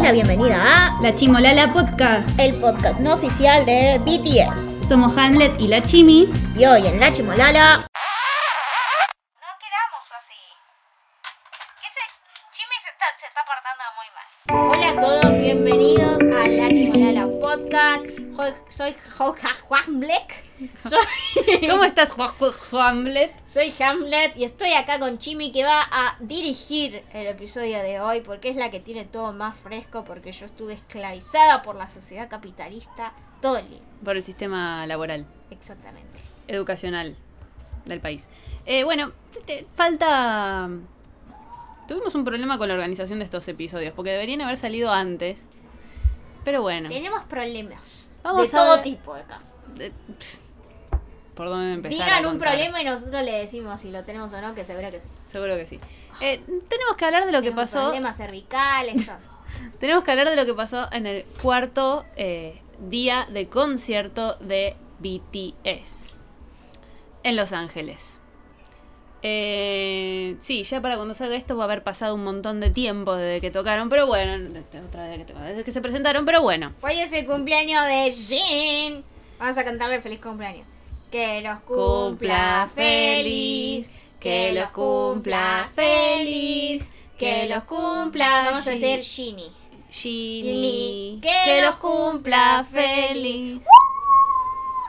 damos la bienvenida a La Chimolala Podcast. el podcast no oficial de BTS. Somos Hamlet y la Chimi. Y hoy en La Chimolala, bienvenidos a La Chimolala Podcast. Soy, soy Hamlet. Soy, ¿Cómo estás, Hamlet? soy Hamlet y estoy acá con Chimi que va a dirigir el episodio de hoy porque es la que tiene todo más fresco porque yo estuve esclavizada por la sociedad capitalista todo el día. Por el sistema laboral, Exactamente. educacional del país. Eh, bueno, te- te- falta... Tuvimos un problema con la organización de estos episodios, porque deberían haber salido antes. Pero bueno, Tenemos problemas Vamos de a todo ver- tipo acá. pff, ¿por dónde empezar? Digan un problema y nosotros le decimos si lo tenemos o no, que seguro que sí. Seguro que sí. Eh, tenemos que hablar de lo que Tenemos pasó. Problemas cervicales. Tenemos que hablar de lo que pasó en el cuarto eh, día de concierto de BTS en Los Ángeles. Eh, sí, ya para cuando salga esto va a haber pasado un montón de tiempo desde que tocaron, pero bueno, otra vez que desde que se presentaron, pero bueno. Hoy es el cumpleaños de Jin. Vamos a cantarle feliz cumpleaños. Que los cumpla feliz. Que los cumpla feliz. Que los cumpla. Vamos a hacer Ginny. Ginny, Que que los cumpla feliz.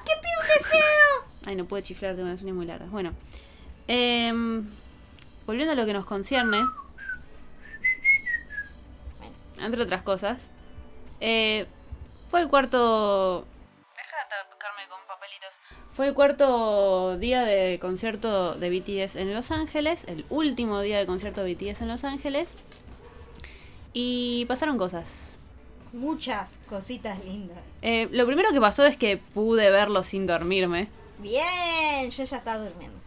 ¡Qué pido un deseo! Ay, no pude chiflar, tengo unas uñas muy largas. Bueno, em, volviendo a lo que nos concierne, entre otras cosas, eh, fue el cuarto. Deja de tocarme con papelitos. Fue el cuarto día de concierto de BTS en Los Ángeles, el último día de concierto de BTS en Los Ángeles. Y pasaron cosas. Muchas cositas lindas. Eh, lo primero que pasó es que pude verlo sin dormirme. Bien, yo ya estaba durmiendo.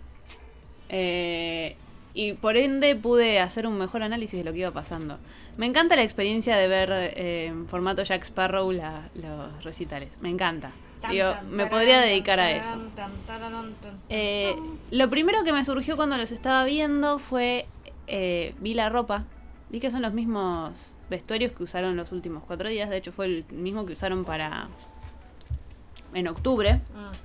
Eh, y por ende pude hacer un mejor análisis de lo que iba pasando. Me encanta la experiencia de ver eh, en formato Jack Sparrow la- los recitales. Me encanta. Digo, me podría dedicar a eso. Eh, lo primero que me surgió cuando los estaba viendo fue, eh, vi la ropa. Vi que son los mismos vestuarios que usaron los últimos cuatro días. De hecho, fue el mismo que usaron para... En octubre. Mm.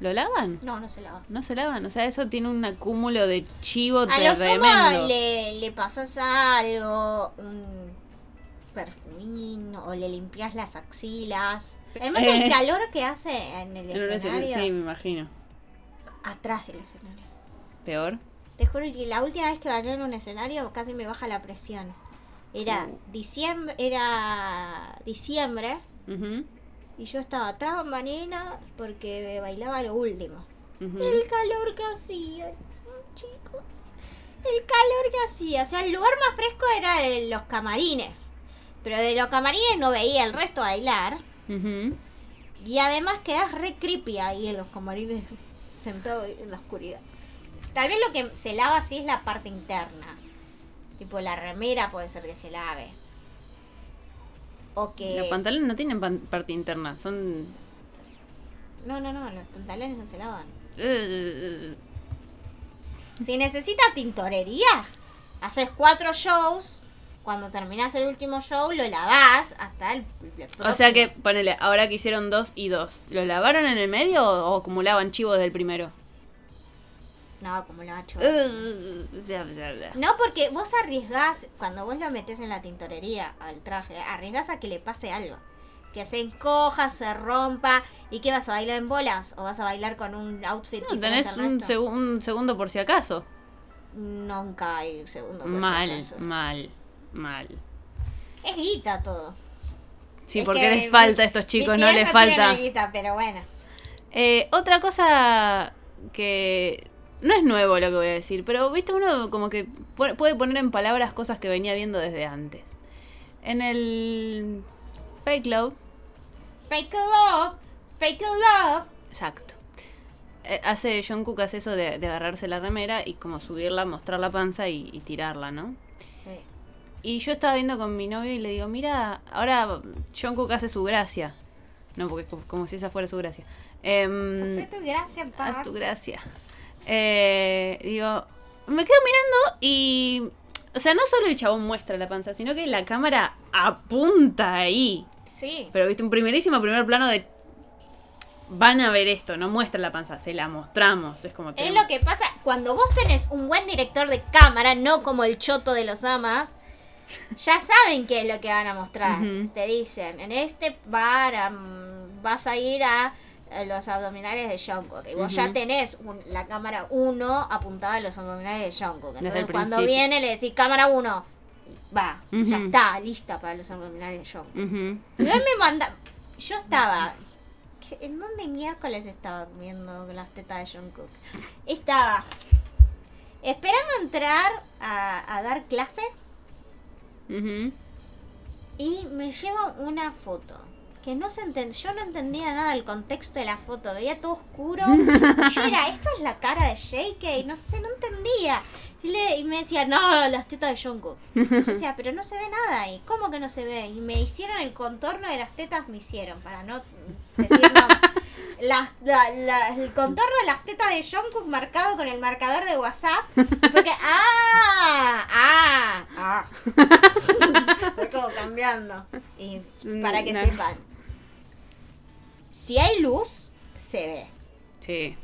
¿Lo lavan? No, no se lava. No se lavan. O sea, eso tiene un acúmulo de chivo A lo tremendo. sumo le, le pasas algo, un perfumín, o le limpias las axilas. Además el Eh. calor que hace en el escenario, Sí, me imagino. atrás del escenario. Peor. Te juro que la última vez que bailé en un escenario casi me baja la presión. Era Uh. diciembre, era diciembre y yo estaba atrás bambanina porque bailaba lo último. El calor que hacía, chico. El calor que hacía. O sea, el lugar más fresco era de los camarines. Pero de los camarines no veía el resto bailar. Y además quedas re creepy ahí en los camarines, sentado en la oscuridad. Tal vez lo que se lava así es la parte interna. Tipo la remera puede ser que se lave. O que... Los pantalones no tienen pan- parte interna, son... No, no, no, los pantalones no se lavan. eh, Si necesitas tintorería, haces cuatro shows. Cuando terminás el último show, lo lavás hasta el, el o sea que, ponele, ahora que hicieron dos y dos, ¿los lavaron en el medio o acumulaban chivos del primero? No, como bla, bla, bla. No, porque vos arriesgás, cuando vos lo metes en la tintorería al traje, arriesgás a que le pase algo. Que se encoja, se rompa. ¿Y qué vas a bailar en bolas? ¿O vas a bailar con un outfit No, tenés al un, segu- un segundo por si acaso. Nunca hay segundo. por si Mal, acaso. mal, mal. Es guita todo. Sí, Es porque que les falta a estos chicos, no les falta. guita, pero bueno. Eh, otra cosa que no es nuevo lo que voy a decir, pero viste uno como que pu- puede poner en palabras cosas que venía viendo desde antes. En el Fake Love, Fake love, fake love. exacto. eh, hace John Cook hace eso de, de agarrarse la remera y como subirla, mostrar la panza y, y tirarla, ¿no? Y yo estaba viendo con mi novio y le digo, mira, ahora John Cook hace su gracia. No, porque es como, como si esa fuera su gracia. Em, Hacé tu gracia, pa. Haz tu gracia. Eh, digo, me quedo mirando y O sea, no solo el chabón muestra la panza, sino que la cámara apunta ahí. Sí. Pero viste, un primerísimo primer plano de. Van a ver esto, no muestra la panza, se la mostramos. Es como. Es tenemos- lo que pasa cuando vos tenés un buen director de cámara, no como el choto de los amas. Ya saben qué es lo que van a mostrar. Te dicen, en este bar vas a ir a los abdominales de Jungkook. Y vos ya tenés un- la cámara 1 apuntada a los abdominales de Jungkook. Entonces cuando principio. viene le decís cámara 1. Va, ya está, lista para los abdominales de Jungkook. Ujú. Y él me manda. Yo estaba. ¿qué- ¿En dónde miércoles estaba viendo las tetas de Jungkook? Estaba esperando entrar a, a dar clases y me llevo una foto. Que no se entendía, yo no entendía nada del contexto de la foto, veía todo oscuro. Y yo era, esta es la cara de JK, no sé, no entendía. Y, le- y me decía, no, las tetas de Jungkook. Yo decía, pero no se ve nada ahí. ¿Cómo que no se ve? Y me hicieron el contorno de las tetas, me hicieron, para no decir no. Las- la- la- el contorno de las tetas de Jungkook marcado con el marcador de WhatsApp. Y fue que, ¡ah! ¡ah! ¡ah! fue como cambiando. Y para que No. sepan. Si hay luz, se ve. Sí.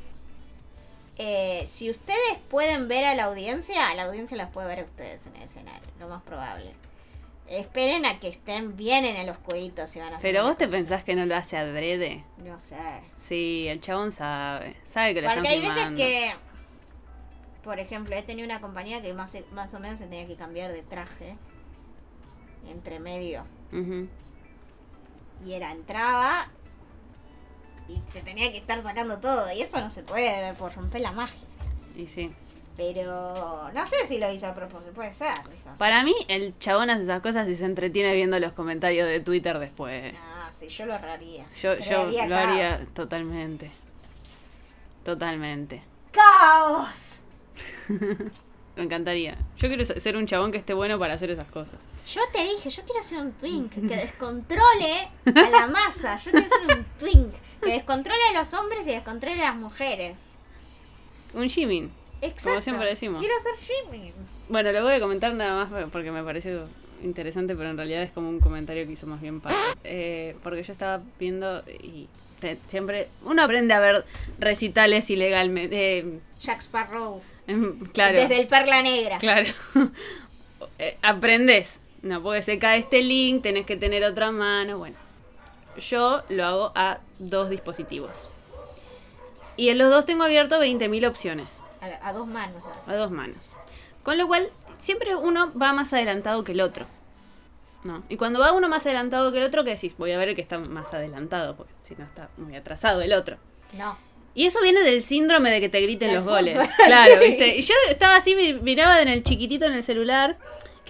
Eh, si ustedes pueden ver a la audiencia, a la audiencia las puede ver a ustedes en el escenario, lo más probable. Esperen a que estén bien en el oscurito si van a hacer Pero vos te pensás que no lo hace adrede. No sé. Sí, el chabón sabe. Sabe que lo Porque están hay veces filmando. que, por ejemplo, he tenido una compañía que más, más o menos se tenía que cambiar de traje entre medio. Y era, entraba y se tenía que estar sacando todo. Y eso no se puede por romper la magia. Y sí. Pero no sé si lo hizo a propósito, puede ser. dijo. Para mí, el chabón hace esas cosas y se entretiene viendo los comentarios de Twitter después. Ah, sí, yo lo haría. Yo, lo caos. haría totalmente. Totalmente. ¡Caos! Me encantaría. Yo quiero ser un chabón que esté bueno para hacer esas cosas. Yo te dije, yo quiero ser un twink que descontrole a la masa. Yo quiero ser un twink que descontrole a los hombres y descontrole a las mujeres. Un Jimin. Exacto. siempre decimos. Quiero ser Jimmy. Bueno, lo voy a comentar nada más porque me pareció interesante, pero en realidad es como un comentario que hizo más bien Paco. Eh, porque yo estaba viendo y te- siempre uno aprende a ver recitales ilegalmente. eh, Jack Sparrow. em, claro. Desde el Perla Negra. Claro. Eh, aprendes. No, porque se cae este link, tenés que tener otra mano. Bueno, yo lo hago a dos dispositivos. Y en los dos tengo abierto 20.000 opciones. A, a dos manos. ¿no? A dos manos. Con lo cual, siempre uno va más adelantado que el otro. ¿No? Y cuando va uno más adelantado que el otro, ¿qué decís? Voy a ver el que está más adelantado, porque si no está muy atrasado el otro. No. Y eso viene del síndrome de que te griten los goles. Claro, ¿viste? Y yo estaba así, mi- miraba en el chiquitito en el celular,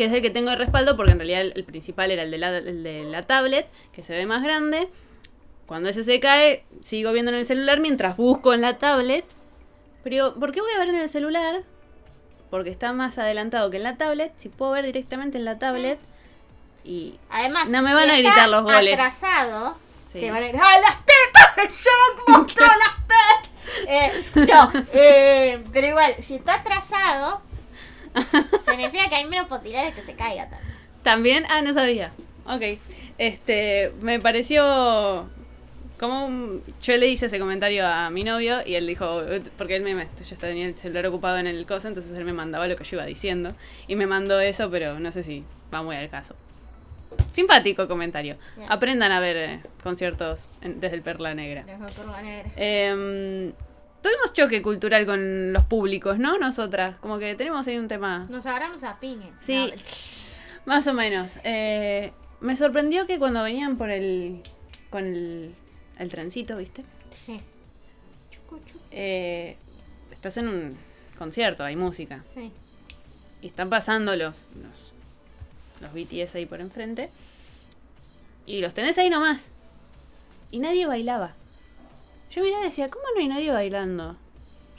que es el que tengo de respaldo, porque en realidad el, el principal era el de, la, el de la tablet, que se ve más grande. Cuando ese se cae, sigo viendo en el celular mientras busco en la tablet. Pero, ¿por qué voy a ver en el celular? Porque está más adelantado que en la tablet. Si puedo ver directamente en la tablet. Y Además, No me si van a gritar los goles. atrasado, Sí. te van a gritar ¡Ah, las tetas de Shock! ¡Mostró las tetas! Eh, no, eh, pero igual, si está atrasado, significa que hay menos posibilidades de que se caiga también. También, ah, no sabía. Ok. Este, me pareció como un... Yo le hice ese comentario a mi novio y él dijo, porque él me, yo tenía el celular ocupado en el coso, entonces él me mandaba lo que yo iba diciendo y me mandó eso, pero no sé si va muy al caso. Simpático comentario. Aprendan a ver eh, conciertos en- desde el Perla Negra. Los Perla Negra. Em, tuvimos choque cultural con los públicos, ¿no? Nosotras. Como que tenemos ahí un tema... Nos agarramos a piña. Sí. No, Más o menos. Eh, me sorprendió que cuando venían por el. con el, el trencito, ¿viste? sí. Eh, estás en un concierto, hay música. sí. Y están pasando los, los, los BTS ahí por enfrente. Y los tenés ahí nomás. Y nadie bailaba. Yo miraba y decía, ¿cómo no hay nadie bailando?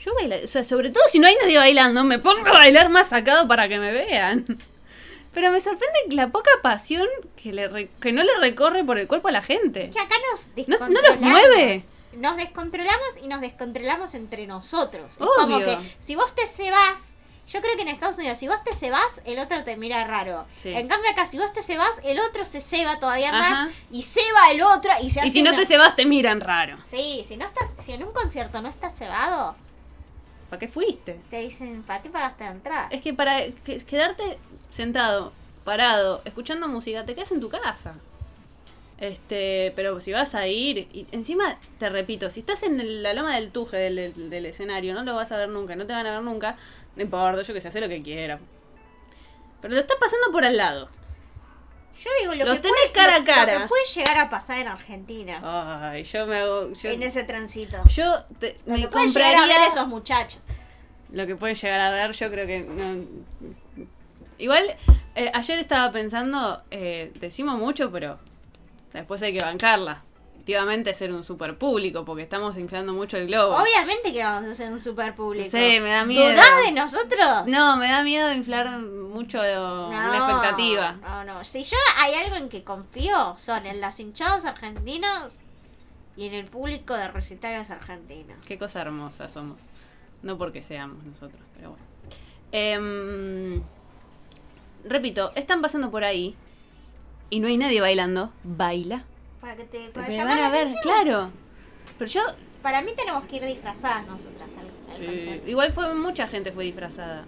Yo baila, o sea, sobre todo si no hay nadie bailando, me pongo a bailar más sacado para que me vean. Pero me sorprende la poca pasión que, le re- que no le recorre por el cuerpo a la gente. Que acá nos No- no los descontrolamos. mueve. Nos descontrolamos y nos descontrolamos entre nosotros. Es como que si vos te cebás, Yo creo que en Estados Unidos, si vos te cebas, el otro te mira raro. Sí. En cambio acá, si vos te cebas, el otro se ceba todavía Ajá. más y ceba el otro y se hace Y si no una- te se vas, te miran raro. Sí, si no estás, si en un concierto no estás cebado, ¿Para qué fuiste? te dicen, ¿para qué pagaste la entrada? Es que para que- quedarte sentado, parado, escuchando música, te quedas en tu casa. Este, pero si vas a ir, y encima te repito, si estás en el- la loma del tuje del, del- del escenario, no lo vas a ver nunca, no te van a ver nunca, no importa, yo que sé, hace lo que quiera. Pero lo estás pasando por al lado. Yo digo, lo Los que tenés puede, cara a lo- cara. Lo que puede llegar a pasar en Argentina, Ay, yo me hago. Yo, en ese tránsito. yo te- Lo me que pueden llegar a compraría. ver esos muchachos. Lo que pueden llegar a ver, yo creo que. no- Igual, eh, ayer estaba pensando, eh, decimos mucho, pero después hay que bancarla. Efectivamente, ser un super público, porque estamos inflando mucho el globo. Obviamente que vamos a ser un super público. Sí, me da miedo. ¿Dudás de nosotros? No, me da miedo inflar mucho una expectativa. No, no. Si yo hay algo en que confío, son en las hinchadas argentinos y en el público de recitales argentinos. Qué cosa hermosa somos. No porque seamos nosotros, pero bueno. Em, repito, están pasando por ahí y no hay nadie bailando. Baila. Para que te Te para van llamar a la ver, atención. claro. Pero yo. Para mí tenemos que ir disfrazadas nosotras al, al sí, concierto. igual fue mucha gente fue disfrazada.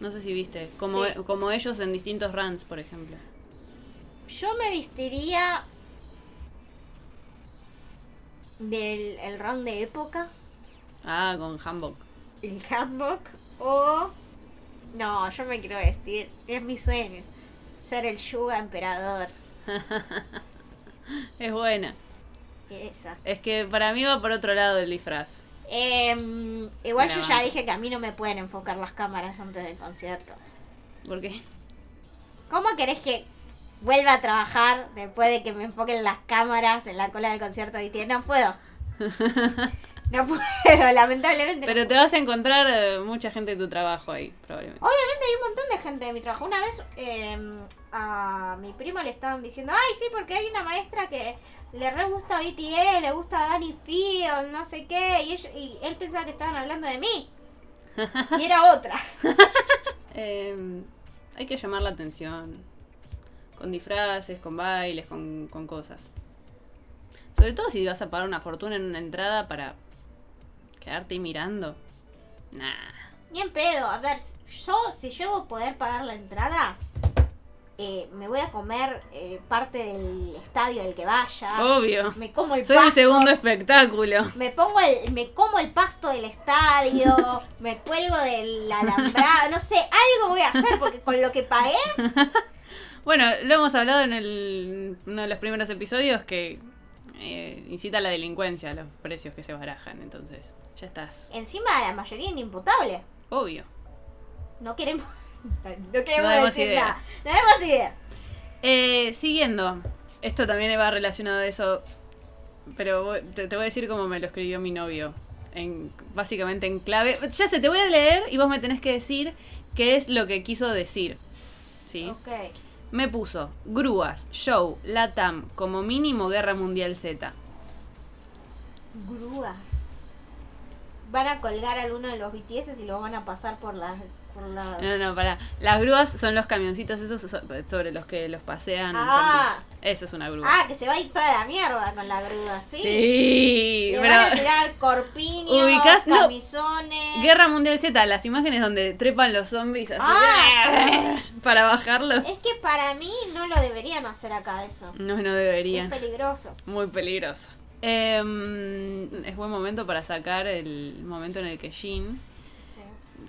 No sé si viste. Como, Sí. como ellos en distintos runs, por ejemplo. Yo me vestiría del el round de época, Ah, con hanbok. el hanbok o no, yo me quiero vestir, es mi sueño, ser el Yuga emperador. Es buena. Esa. Es que para mí va por otro lado el disfraz. Em, igual yo ya dije que a mí no me pueden enfocar las cámaras antes del concierto. ¿Por qué? ¿Cómo querés que vuelva a trabajar después de que me enfoquen las cámaras en la cola del concierto BTS? No puedo. No puedo, lamentablemente. Pero te vas a encontrar eh, mucha gente de tu trabajo ahí, probablemente. Obviamente hay un montón de gente de mi trabajo. Una vez eh, a mi primo le estaban diciendo, ay, sí, porque hay una maestra que le re gusta BTS, le gusta Danny Field, no sé qué, y, ella- y él pensaba que estaban hablando de mí. Y era otra. Eh, hay que llamar la atención. Con disfraces, con bailes, con, con cosas. Sobre todo si vas a pagar una fortuna en una entrada para quedarte mirando. Nah. Ni en pedo. A ver, yo si llego a poder pagar la entrada, eh, me voy a comer eh, parte del estadio del que vaya. Obvio. Me como el Soy el pasto. segundo espectáculo. Me pongo el, me como el pasto del estadio, me cuelgo del alambrado, no sé, algo voy a hacer porque con lo que pagué, Bueno, lo hemos hablado en el, uno de los primeros episodios que eh, incita a la delincuencia los precios que se barajan. Entonces, ya estás. encima la mayoría inimputable. Obvio. No queremos, no queremos No decir idea. nada. No demos idea. Eh, siguiendo, esto también va relacionado a eso, pero te, te voy a decir cómo me lo escribió mi novio, en, básicamente en clave. Ya sé, te voy a leer y vos me tenés que decir qué es lo que quiso decir. ¿Sí? Ok. Me puso grúas, show, latam, como mínimo guerra mundial Z. Grúas. Van a colgar a alguno de los BTS y lo van a pasar por las... Por. No, no, para. Las grúas son los camioncitos esos so- sobre los que los pasean. Ah. Eso es una grúa. Ah, que se va a ir toda la mierda con la grúa, ¿sí? sí, Le pero... van a tirar corpiños, Ubicás- no. camisones... Guerra Mundial Z, las imágenes donde trepan los zombies así, Ah, para bajarlo. Es que para mí no lo deberían hacer acá eso. No, no Es deberían. peligroso. Muy peligroso. Em, es buen momento para sacar el momento en el que Jin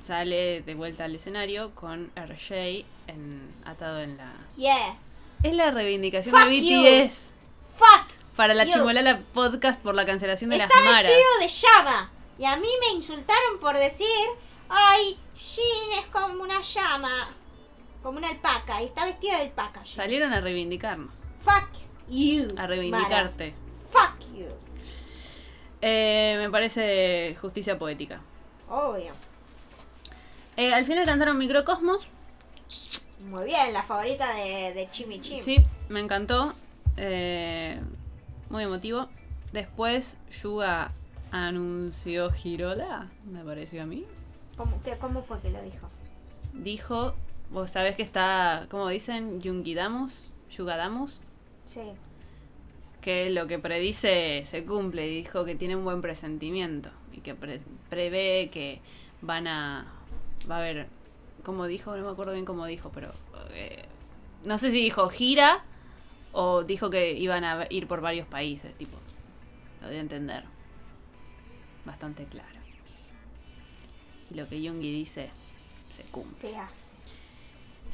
sale de vuelta al escenario con RJ en, atado en la... Yeah. Es la reivindicación Fuck de you. BTS Fuck. para la you. chimolala podcast por la cancelación de Está las maras. vestido de llama. Y a mí me insultaron por decir, ay, Jin es como una llama. Como una alpaca. Y está vestido de alpaca. Salieron a reivindicarnos, Fuck you. a reivindicarte. maras. Fuck you. Eh, me parece justicia poética. Obvio. Eh, al final cantaron Microcosmos. Muy bien, la favorita de, de Chimi Chim. Sí, me encantó. Eh, muy emotivo. Después Yuga anunció Girola, me pareció a mí. ¿Cómo, qué- ¿Cómo fue que lo dijo? Dijo, vos sabés que está, ¿cómo dicen? Yungidamus, Yugadamus, Sí. que lo que predice se cumple dijo que tiene un buen presentimiento y que pre- prevé que van a, va a haber, como dijo, no me acuerdo bien cómo dijo, pero eh, no sé si dijo gira o dijo que iban a ir por varios países, tipo, lo de entender. Bastante claro. Y lo que Jungi dice se cumple. Se hace.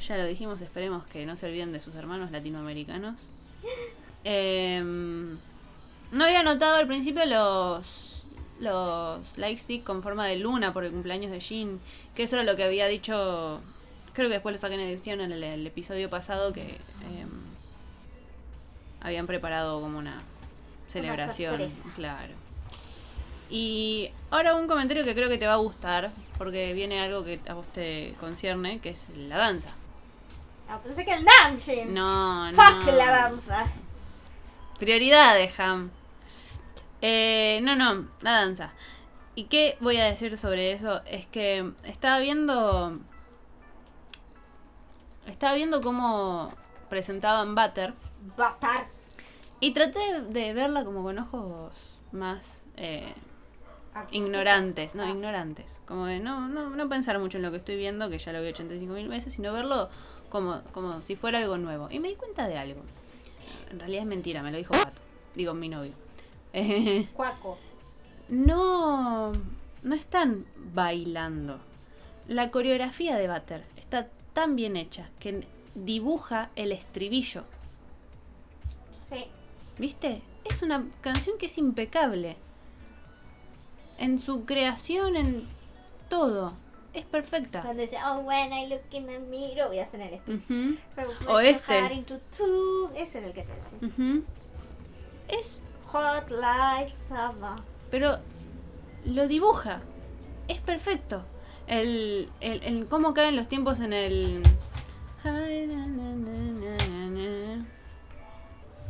Ya lo dijimos, esperemos que no se olviden de sus hermanos latinoamericanos. Em, no había notado al principio los los like stick con forma de luna por el cumpleaños de Jin, que eso era lo que había dicho, creo que después lo saqué en edición en el, el episodio pasado que em, habían preparado como una celebración, claro. Y ahora un comentario que creo que te va a gustar, porque viene algo que a vos te concierne, que es la danza. Ah, pensé que el Namjoon. No, no. Fuck la danza. Prioridades, Ham. Eh, no, no, la danza. ¿Y qué voy a decir sobre eso? Es que estaba viendo. Estaba viendo cómo presentaban Butter. Batar. Y traté de verla como con ojos más eh, ignorantes. No, Ah. ignorantes. Como de no, no, no pensar mucho en lo que estoy viendo, que ya lo vi 85 mil veces, sino verlo como, como si fuera algo nuevo. Y me di cuenta de algo. En realidad es mentira, me lo dijo Pato. Digo, mi novio. Cuaco. no, no están bailando. La coreografía de Butter está tan bien hecha que dibuja el estribillo. Sí. ¿Viste? Es una canción que es impecable. En su creación, en todo. Es perfecta. Cuando dice, oh, when I look in the mirror, voy a hacer el Break O este. Ese es el que te decís. Es. Hot light summer. Pero lo dibuja. Es perfecto. El, el, el cómo caen los tiempos en el.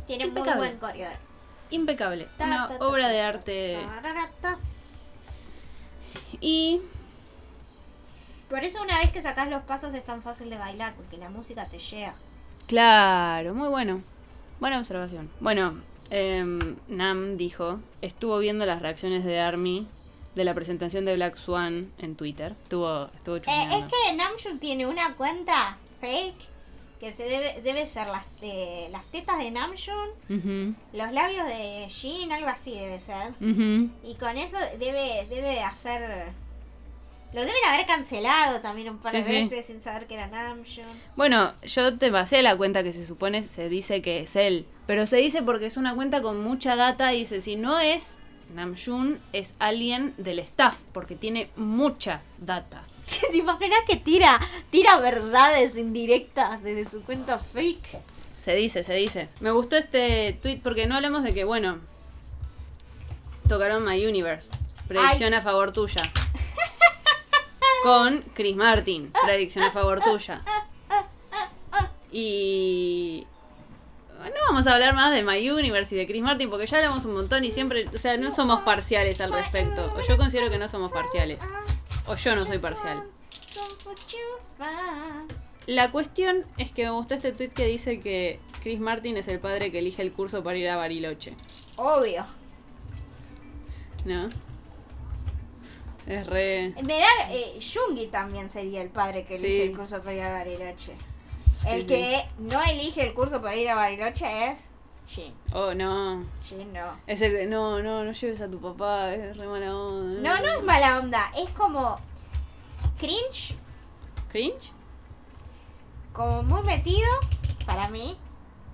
Tiene muy Impecable. buen coreógrafo. Impecable. Una obra de arte. Y Por eso una vez que sacas los pasos es tan fácil de bailar, porque la música te llega. Claro, muy bueno. Buena observación. Bueno, em, Nam dijo, estuvo viendo las reacciones de Army de la presentación de Black Swan en Twitter. Estuvo, estuvo Eh, es que Namjoon tiene una cuenta fake que se debe, debe ser las, eh, las tetas de Namjoon, los labios de Jin, algo así debe ser. Y con eso debe, debe de hacer... Lo deben haber cancelado también un par de Sí, sí. veces sin saber que era Namjoon. Bueno, yo te pasé la cuenta que se supone se dice que es él. Pero se dice porque es una cuenta con mucha data dice, si no es Namjoon, es alguien del staff, porque tiene mucha data. ¿Te imaginas que tira, tira verdades indirectas desde su cuenta fake? Se dice, se dice. Me gustó este tweet porque no hablamos de que, bueno, tocaron My Universe. Predicción a favor tuya. Con Chris Martin. Predicción a favor tuya. Y. No vamos a hablar más de My Universe y de Chris Martin porque ya hablamos un montón y siempre, o sea, no somos parciales al respecto. O yo considero que no somos parciales. O yo no soy parcial. La cuestión es que me gustó este tweet que dice que Chris Martin es el padre que elige el curso para ir a Bariloche. Obvio. ¿No? Es re. Me da. Eh, Jungi también sería el padre que elige Sí. el curso para ir a Bariloche. El sí. que no elige el curso para ir a Bariloche es Jin. Oh, no. Jin no. Es el de. No, no, no lleves a tu papá, es re mala onda. No, no es mala onda. Es como. Cringe. ¿Cringe? Como muy metido. Para mí.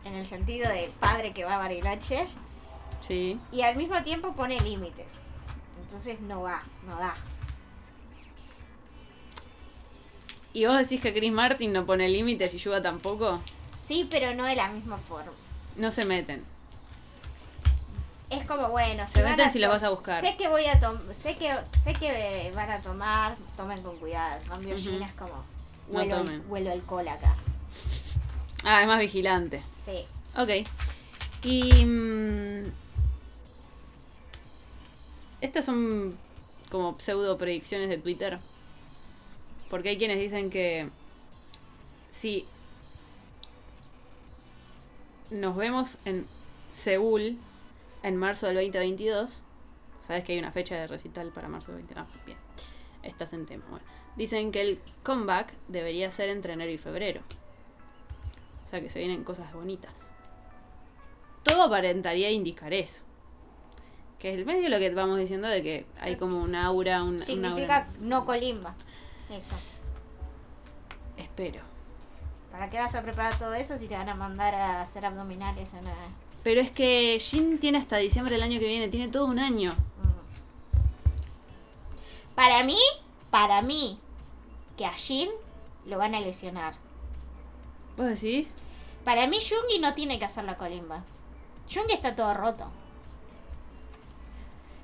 En el sentido de padre que va a Bariloche. Sí. Y al mismo tiempo pone límites. Entonces no va, no da. ¿Y vos decís que Chris Martin no pone límites y Yuga tampoco? Sí, pero no de la misma forma. No se meten. Es como bueno, Se van meten a si la to- vas a buscar. Sé que voy a tomar, sé que sé que van a tomar, tomen con cuidado. Cambio. Gina es como No huelo, tomen. huelo alcohol acá. Ah, es más vigilante. Sí. Ok. Y. mm, estas son como pseudo predicciones de Twitter. Porque hay quienes dicen que si nos vemos en Seúl en marzo del 2022, sabes que hay una fecha de recital para marzo del 2022. Ah, bien, estás en tema. Bueno, dicen que el comeback debería ser entre enero y febrero. O sea que se vienen cosas bonitas. Todo aparentaría indicar eso. Que es el medio lo que vamos diciendo de que hay como un aura, un, Significa aura. no colimba. Eso. Espero. ¿Para qué vas a preparar todo eso si te van a mandar a hacer abdominales en una... Pero es que Jin tiene hasta diciembre del año que viene, tiene todo un año. Para mí, para mí, que a Jin lo van a lesionar. ¿Vos decís? Para mí, Jungi no tiene que hacer la colimba. Jungi está todo roto.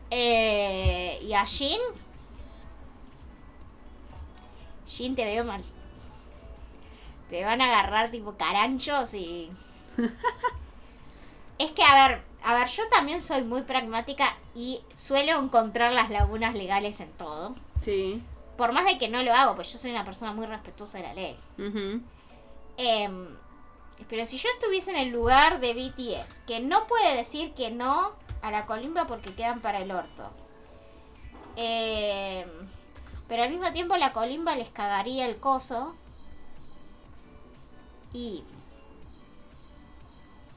Eh, y a Jin. Jin te veo mal. Te van a agarrar tipo caranchos y. es que, a ver, a ver, yo también soy muy pragmática y suelo encontrar las lagunas legales en todo. Sí. Por más de que no lo hago, pues yo soy una persona muy respetuosa de la ley. Em, pero si yo estuviese en el lugar de BTS, que no puede decir que no a la colimba porque quedan para el orto. Em, pero al mismo tiempo la colimba les cagaría el coso. Y...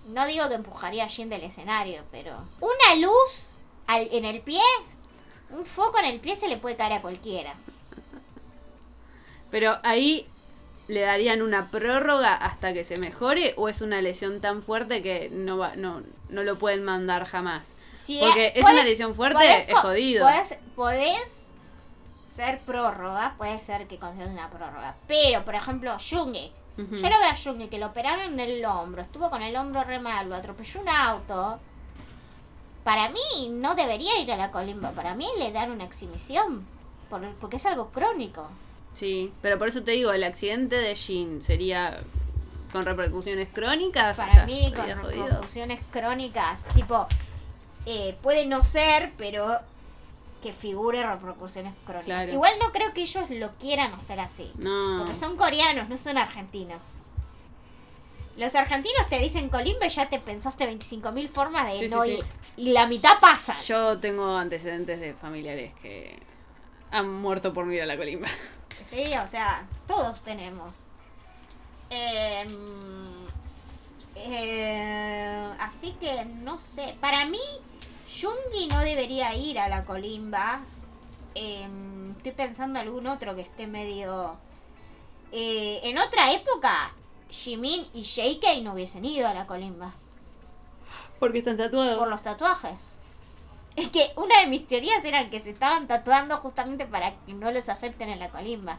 No digo que empujaría a Jin del escenario, pero... Una luz al- en el pie, un foco en el pie se le puede caer a cualquiera. Pero ahí le darían una prórroga hasta que se mejore o es una lesión tan fuerte que no va, no, no lo pueden mandar jamás. Si Porque es podés- una lesión fuerte, podés es jodido. Podés, podés ser prórroga, puede ser que consideres una prórroga. Pero, por ejemplo, Jungi. Ujú. Yo lo veo a Jungi que lo operaron en el hombro, estuvo con el hombro re mal, lo atropelló un auto. Para mí no debería ir a la colimba, para mí le dan una exhibición. por- porque es algo crónico. Sí, pero por eso te digo, el accidente de Jin sería con repercusiones crónicas. Para o sea, mí, con jodido. repercusiones crónicas, tipo, eh, puede no ser, pero que figure repercusiones crónicas. Claro. Igual no creo que ellos lo quieran hacer así. No. Porque son coreanos, no son argentinos. Los argentinos te dicen colimba y ya te pensaste 25.000 formas de Sí, no sí. ir. Y la mitad pasa. Yo tengo antecedentes de familiares que han muerto por mirar la colimba. Sí, o sea, todos tenemos. Em, eh, así que no sé. Para mí, Jungi no debería ir a la colimba. Em, estoy pensando algún otro que esté medio. Eh, en otra época, Jimin y JK no hubiesen ido a la colimba Porque están tatuados. por los tatuajes. Es que una de mis teorías eran que se estaban tatuando justamente para que no los acepten en la colimba.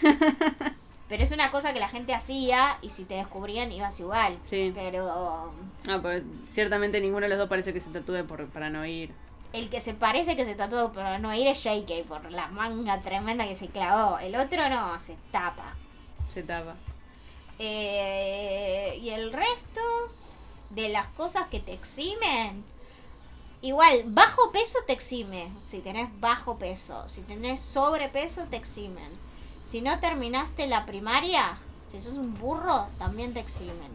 Pero es una cosa que la gente hacía y si te descubrían ibas igual. Sí. Pero Ah, pues ciertamente ninguno de los dos parece que se tatúe por, para no ir. el que se parece que se tatuó para no ir es JK por la manga tremenda que se clavó. El otro no, se tapa. Se tapa. Eh, y el resto de las cosas que te eximen. Igual, bajo peso te exime. Si tenés bajo peso. Si tenés sobrepeso te eximen. Si no terminaste la primaria, si sos un burro, también te eximen.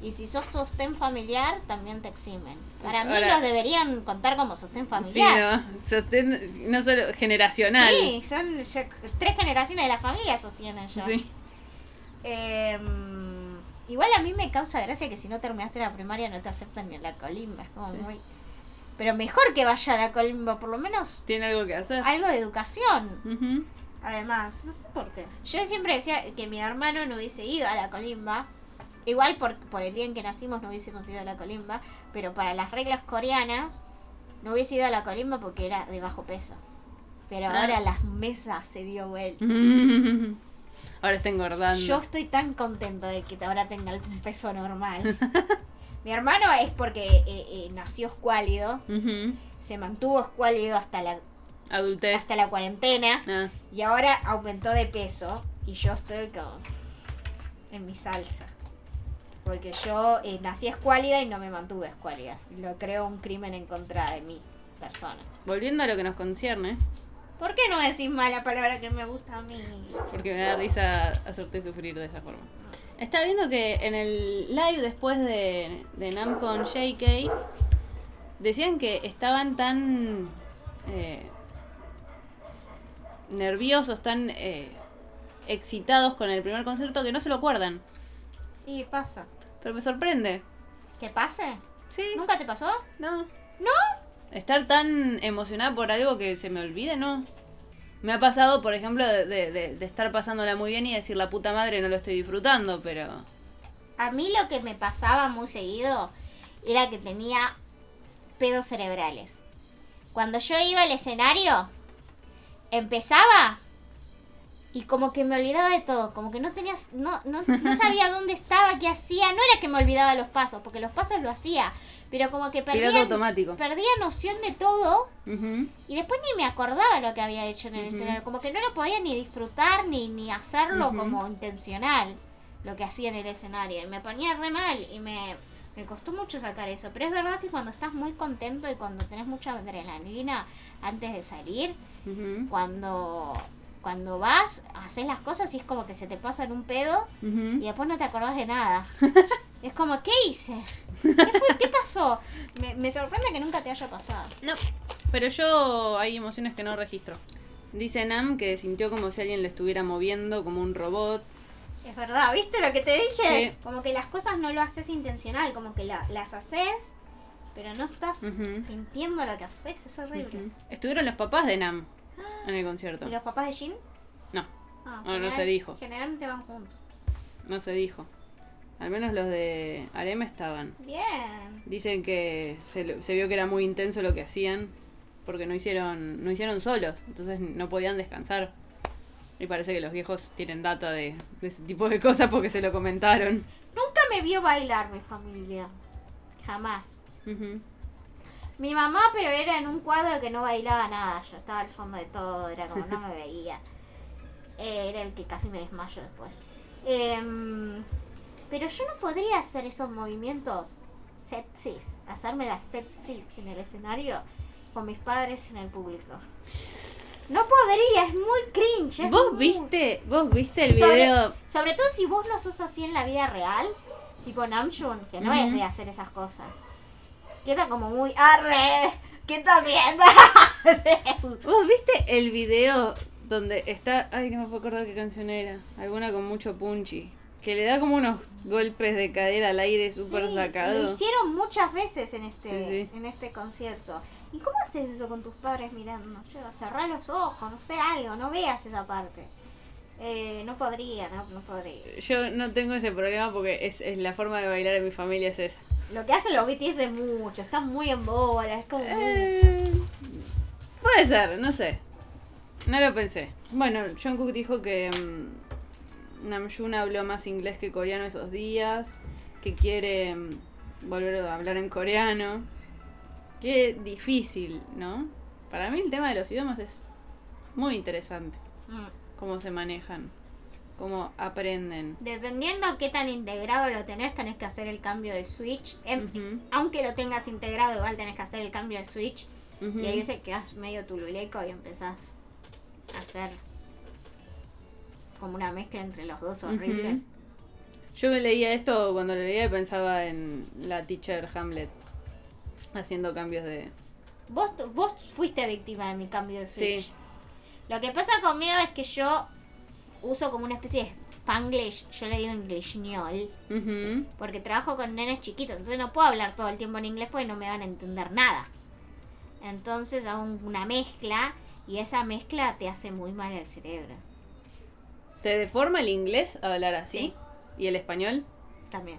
Y si sos sostén familiar, también te eximen. Para mí Ahora- los deberían contar como sostén Sí, familiar. ¿no? Sostén- no solo generacional. Sí, son tres generaciones de la familia sostienen ya. Sí. Em, igual a mí me causa gracia que si no terminaste la primaria no te aceptan ni en la colimba. Es como Sí. muy. Pero mejor que vaya a la colimba, por lo menos Tiene algo que hacer. algo de educación. Ujú. Además, no sé por qué. Yo siempre decía que mi hermano no hubiese ido a la colimba. Igual por, por el día en que nacimos no hubiésemos ido a la colimba. Pero para las reglas coreanas no hubiese ido a la colimba porque era de bajo peso. Pero Ah. ahora las mesas se dio vuelta. Ahora está engordando. Yo estoy tan contenta de que ahora tenga un peso normal. Mi hermano es porque eh, eh, nació escuálido, se mantuvo escuálido hasta la, Adultez. hasta la cuarentena Ah, y ahora aumentó de peso y yo estoy como en mi salsa. Porque yo eh, nací escuálida y no me mantuve escuálida. Lo creo un crimen en contra de mi persona. volviendo a lo que nos concierne. ¿Por qué no decís más la palabra que me gusta a mí? Porque me da risa hacerte sufrir de esa forma. Está viendo que en el live después de, de Nam con JK decían que estaban tan eh, nerviosos, tan eh, excitados con el primer concierto que no se lo acuerdan. Y pasa. Pero me sorprende. ¿Que pase? Sí. ¿Nunca te pasó? No. ¿No? Estar tan emocionada por algo que se me olvide, no. Me ha pasado, por ejemplo, de, de- de- de estar pasándola muy bien y decir la puta madre no lo estoy disfrutando, pero... A mí lo que me pasaba muy seguido era que tenía pedos cerebrales. Cuando yo iba al escenario, empezaba y como que me olvidaba de todo, como que no tenía, no, no, no sabía dónde estaba, qué hacía, no era que me olvidaba los pasos, porque los pasos lo hacía, pero como que perdía, automático. perdía noción de todo y después ni me acordaba lo que había hecho en el escenario, como que no lo podía ni disfrutar ni, ni hacerlo como intencional, lo que hacía en el escenario. Y me ponía re mal y me, me costó mucho sacar eso. Pero es verdad que cuando estás muy contento y cuando tenés mucha adrenalina antes de salir, cuando, cuando vas, haces las cosas y es como que se te pasa en un pedo y después no te acordás de nada. es como, ¿qué hice? ¿Qué, fue? ¿Qué pasó? Me, me sorprende que nunca te haya pasado. No, pero yo hay emociones que no registro. Dice Nam que sintió como si alguien le estuviera moviendo como un robot. Es verdad, ¿viste lo que te dije? Sí. Como que las cosas no lo haces intencional, como que la- las haces, pero no estás sintiendo lo que haces, es horrible. Estuvieron los papás de Nam en el concierto. ¿Y los papás de Jin? No, Ah, No, se dijo. Generalmente van juntos. no se dijo. Al menos los de Arema estaban. Bien. Dicen que se, se vio que era muy intenso lo que hacían porque no hicieron no hicieron solos, entonces no podían descansar. Y parece que los viejos tienen data de, de ese tipo de cosas porque se lo comentaron. Nunca me vio bailar mi familia. Jamás. Mi mamá, pero era en un cuadro que no bailaba nada. Yo estaba al fondo de todo, era como no me veía. Eh, era el que casi me desmayo después. Em, pero yo no podría hacer esos movimientos sexys, hacerme la sexy en el escenario con mis padres en el público. No podría, es muy cringe. es ¿Vos muy- viste, vos viste el sobre, video? sobre todo si vos no sos así en la vida real, tipo Namjoon, que no es de hacer esas cosas. Queda como muy arre. ¿Qué estás viendo? ¿Vos viste el video donde está, ay, no me puedo acordar qué canción era, alguna con mucho punchy, que le da como unos golpes de cadera al aire súper Sí, sacado? Lo hicieron muchas veces en este, Sí, sí. en este concierto. ¿Y cómo haces eso con tus padres mirando? Yo, cerrá los ojos, no sé, algo, no veas esa parte. Eh, no podría, no, no podría. Yo no tengo ese problema porque es, es la forma de bailar en mi familia es esa. Lo que hacen los BTS es mucho, están muy en bola, es como... Eh, puede ser, no sé. No lo pensé. Bueno, Jungkook dijo que mm, Namjoon habló más inglés que coreano esos días, que quiere mm, volver a hablar en coreano. Qué difícil, ¿no? Para mí el tema de los idiomas es muy interesante. Mm. Cómo se manejan, cómo aprenden. Dependiendo qué tan integrado lo tenés, tenés que hacer el cambio de switch. Em- Aunque lo tengas integrado, igual tenés que hacer el cambio de switch. Y ahí se quedas medio tululeco y empezás a hacer como una mezcla entre los dos horrible. Yo me leía esto cuando lo leía y pensaba en la teacher Hamlet haciendo cambios de... Vos, vos fuiste víctima de mi cambio de switch. Sí. Lo que pasa conmigo es que yo uso como una especie de spanglish, yo le digo inglesñol, Ujú. porque trabajo con nenes chiquitos, entonces no puedo hablar todo el tiempo en inglés porque no me van a entender nada. Entonces hago un- una mezcla y esa mezcla te hace muy mal al cerebro. ¿Te deforma el inglés hablar así? Sí. ¿Y el español? También.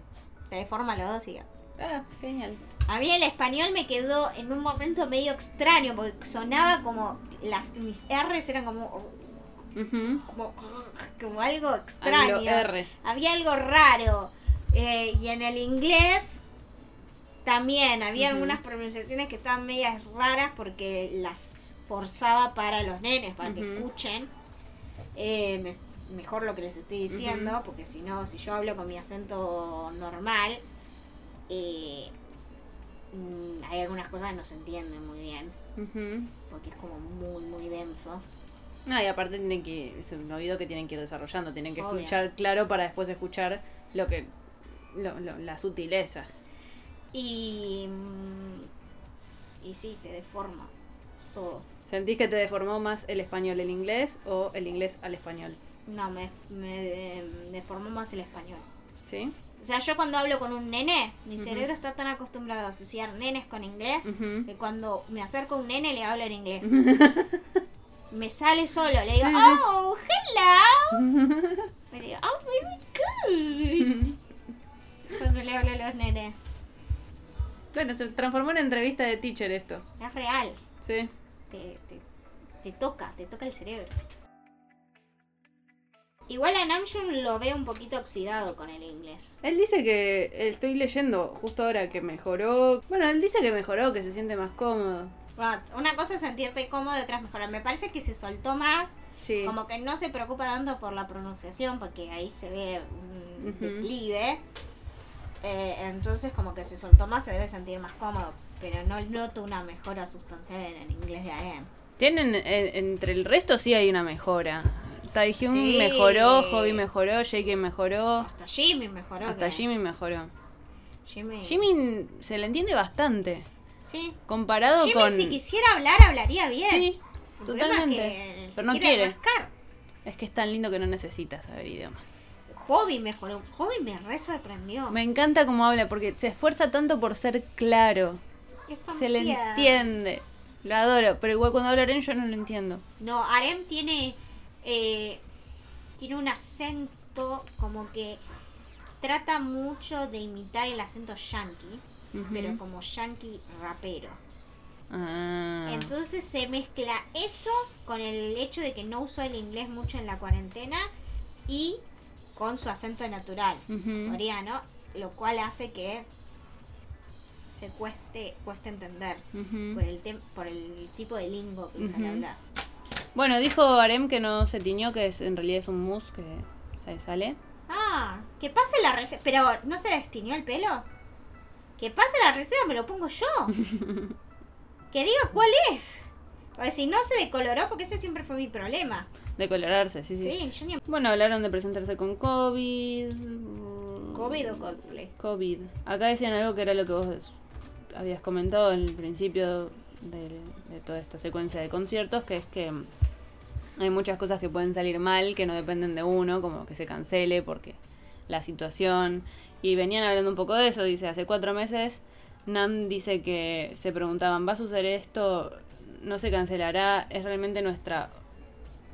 Te deforma los dos y Ah, genial. A mí el español me quedó en un momento medio extraño porque sonaba como las mis R's eran como como, como algo extraño. R. Había algo raro. Eh, y en el inglés también había Ujú. algunas pronunciaciones que estaban medias raras porque las forzaba para los nenes, para que escuchen eh, me- mejor lo que les estoy diciendo, porque si no, si yo hablo con mi acento normal, eh, mm, hay algunas cosas que no se entienden muy bien. Ujú. porque es como muy, muy denso. No, y aparte tienen que, es un oído que tienen que ir desarrollando, tienen que Obvio. escuchar claro para después escuchar lo que lo- lo- las sutilezas. Y. mm, Y sí, te deforma todo. ¿Sentís que te deformó más el español el inglés o el inglés al español? No, me, me eh, deformó más el español. ¿Sí? O sea, yo cuando hablo con un nene, mi cerebro está tan acostumbrado a asociar nenes con inglés que cuando me acerco a un nene le hablo en inglés. me sale solo, le digo, sí. oh, hello. Me digo, oh, very good. Cuando le hablo a los nenes. Bueno, se transformó en entrevista de teacher esto. Es real. Sí. Te, te, te toca, te toca el cerebro. Igual a Namjoon lo veo un poquito oxidado con el inglés. Él dice que, eh, estoy leyendo justo ahora que mejoró. Bueno, él dice que mejoró, que se siente más cómodo. Bueno, una cosa es sentirte cómodo y otra es mejorar. Me parece que se soltó más, Sí. como que no se preocupa tanto por la pronunciación, porque ahí se ve un Ujú. declive. Eh, entonces como que se soltó más, se debe sentir más cómodo. Pero no noto una mejora sustancial en el inglés de Arem. Tienen, entre el resto sí hay una mejora. Taehyung Sí. mejoró, Hobby mejoró, Jake mejoró, Hasta Jimmy mejoró. hasta que- Jimmy mejoró. Jimmy. Jimmy se le entiende bastante. Sí. Comparado Jimmy con... si quisiera hablar, hablaría bien. Sí, El problema es totalmente. que Pero no quiere. rascar. Es que es tan lindo que no necesita saber idiomas. Hobby mejoró. Hobby me re sorprendió. Me encanta cómo habla porque se esfuerza tanto por ser claro. Se le entiende. Lo adoro, pero igual cuando habla Aren yo no lo entiendo. No, Arem tiene eh, tiene un acento como que trata mucho de imitar el acento yankee, pero como yankee rapero. Ah. Entonces se mezcla eso con el hecho de que no usó el inglés mucho en la cuarentena y con su acento natural Ujú. coreano, lo cual hace que se cueste cueste entender por el por el tipo de lingo que usa al hablar. Bueno, dijo Arem que no se tiñó, que es, en realidad es un mousse que se sale. Ah, que pase la receta. Pero, ¿no se destiñó el pelo? Que pase la receta, me lo pongo yo. que diga cuál es. Porque si no se decoloró, porque ese siempre fue mi problema. De colorarse, sí, sí. Sí, yo ni... Bueno, hablaron de presentarse con COVID. COVID o cosplay. COVID. Acá decían algo que era lo que vos habías comentado al principio de, de toda esta secuencia de conciertos, que es que hay muchas cosas que pueden salir mal, que no dependen de uno, como que se cancele porque la situación. Y venían hablando un poco de eso, dice, hace cuatro meses Nam dice que se preguntaban, ¿va a suceder esto? ¿No se cancelará? ¿Es realmente nuestra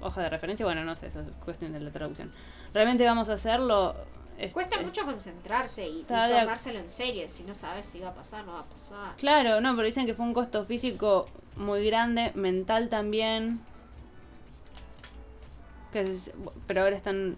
hoja de referencia? Bueno, no sé, eso es cuestión de la traducción. ¿Realmente vamos a hacerlo? Es- Cuesta es- mucho concentrarse y, tomárselo en serio. Si no sabes si va a pasar, no va a pasar. Claro, no, pero dicen que fue un costo físico muy grande, mental también. Que es- pero ahora están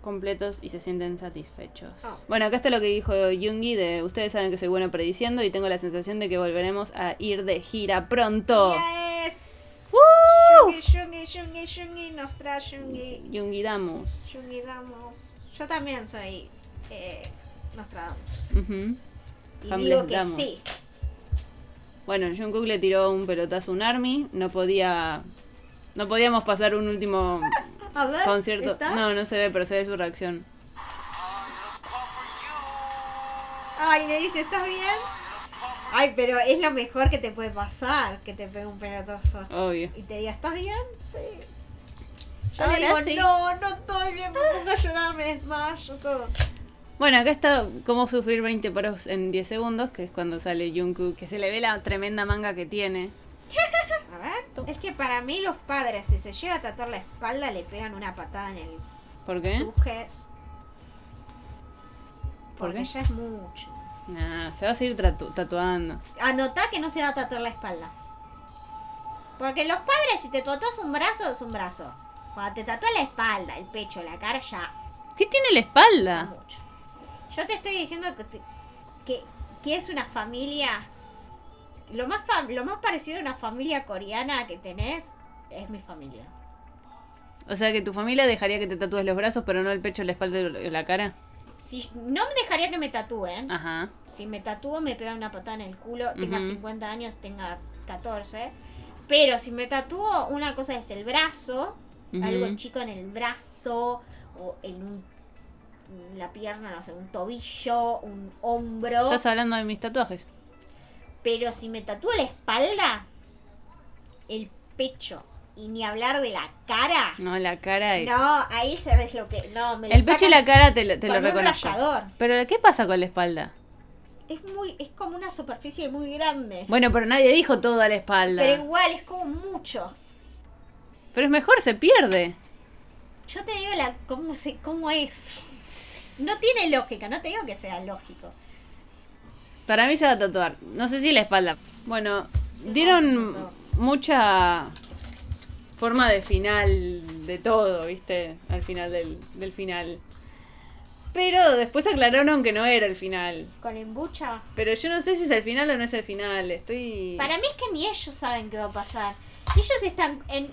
completos y se sienten satisfechos. Oh. Bueno, acá está lo que dijo Jungi de ustedes saben que soy bueno prediciendo y tengo la sensación de que volveremos a ir de gira pronto. Yes. ¡Woo! Shungi, Shungi, Shungi, Shungi, nos trae Shungi. Jungi Damus. Shungi, damos. Yo también soy eh, Nostradamus. Ujú. Y Hamlet digo que Damos. sí. Bueno, Jungkook le tiró un pelotazo a un army, no podía no podíamos pasar un último A ver, concierto. ¿está? No, no se ve, pero se ve su reacción. Ay, le dice, ¿estás bien? Ay, pero es lo mejor que te puede pasar, que te pegue un pelotazo. Obvio. Y te diga, ¿estás bien? Sí. Yo Ahora le digo, sí. no, no estoy bien, me pongo a llorar, me desmayo, todo. Bueno, acá está cómo sufrir 20 paros en 10 segundos, que es cuando sale Jungkook, que se le ve la tremenda manga que tiene. A ver, es que para mí los padres, si se llega a tatuar la espalda, le pegan una patada en el ¿Por qué? tujes. ¿Por Porque qué? ya es mucho. Nah, se va a seguir tratu- tatuando. Anotá que no se va a tatuar la espalda. Porque los padres, si te tatuas un brazo, es un brazo. Cuando te tatúas la espalda, el pecho, la cara, ya ¿Qué tiene la es espalda? mucho. Yo te estoy diciendo que, te- que, que es una familia. Lo más, fa- lo más parecido a una familia coreana que tenés es mi familia. O sea que tu familia dejaría que te tatúes los brazos, pero no el pecho, la espalda y la cara. Si no me dejaría que me tatúen. Ajá. Si me tatúo, me pegan una patada en el culo. Tenga Ujú. 50 años, tenga 14. Pero si me tatúo, una cosa es el brazo, Algo chico en el brazo, o en un, la pierna, no sé, un tobillo, un hombro. Estás hablando de mis tatuajes. Pero si me tatúo la espalda, el pecho, y ni hablar de la cara. No, la cara es. No, ahí sabes lo que. No, me lo el pecho y la cara te lo, te lo con un reconozco. Pero ¿qué pasa con la espalda? Es muy, es como una superficie muy grande. Bueno, pero nadie dijo toda la espalda. Pero igual es como mucho. Pero es mejor, se pierde. Yo te digo la cómo se, cómo es. No tiene lógica, no te digo que sea lógico. Para mí se va a tatuar. No sé si la espalda. Bueno, dieron mucha forma de final de todo, ¿viste? Al final del, del final. Pero después aclararon que no era el final. Con embucha. Pero yo no sé si es el final o no es el final. Estoy Para mí es que ni ellos saben qué va a pasar. Ellos están en,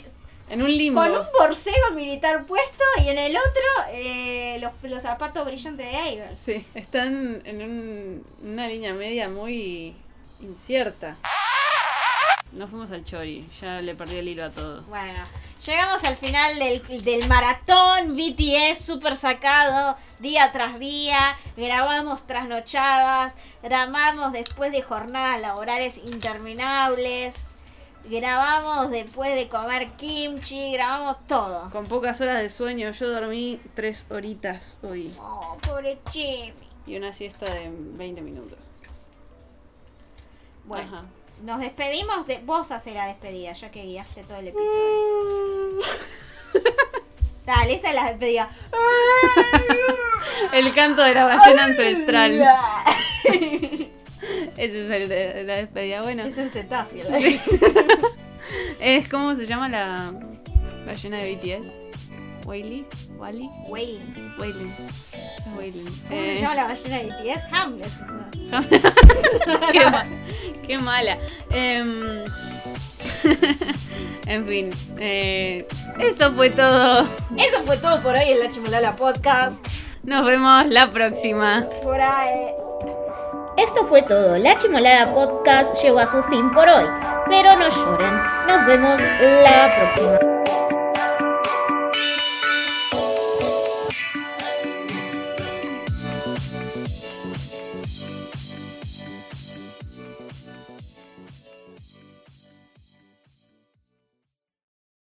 en un limbo. con un borcego militar puesto y en el otro eh, los, los zapatos brillantes de Idols. Sí, están en un- una línea media muy incierta. Nos fuimos al chori, ya le perdí el hilo a todo. Bueno, llegamos al final del, del maratón BTS super sacado día tras día. Grabamos trasnochadas, grabamos después de jornadas laborales interminables. Grabamos después de comer kimchi, grabamos todo. Con pocas horas de sueño, yo dormí tres horitas hoy. Oh, pobre Jimmy. Y una siesta de 20 minutos. Bueno, Ajá. nos despedimos de. Vos haces la despedida, ya que guiaste todo el episodio. Dale, esa es la despedida. El canto de la ballena ancestral. Ese es el de la despedida. Bueno, Es en cetáceo. es como se llama la ballena de BTS. Whaley, Wally, Wailing. Wailing. Wailing. ¿Cómo Eh, se llama la ballena de BTS? Hamlet. qué, ma- qué mala. Em, en fin, eh, eso fue todo. Eso fue todo por hoy en la Chimolala Podcast. Nos vemos la próxima. Por ahí. Esto fue todo. La Chimolada Podcast llegó a su fin por hoy. Pero no lloren. Nos vemos la próxima.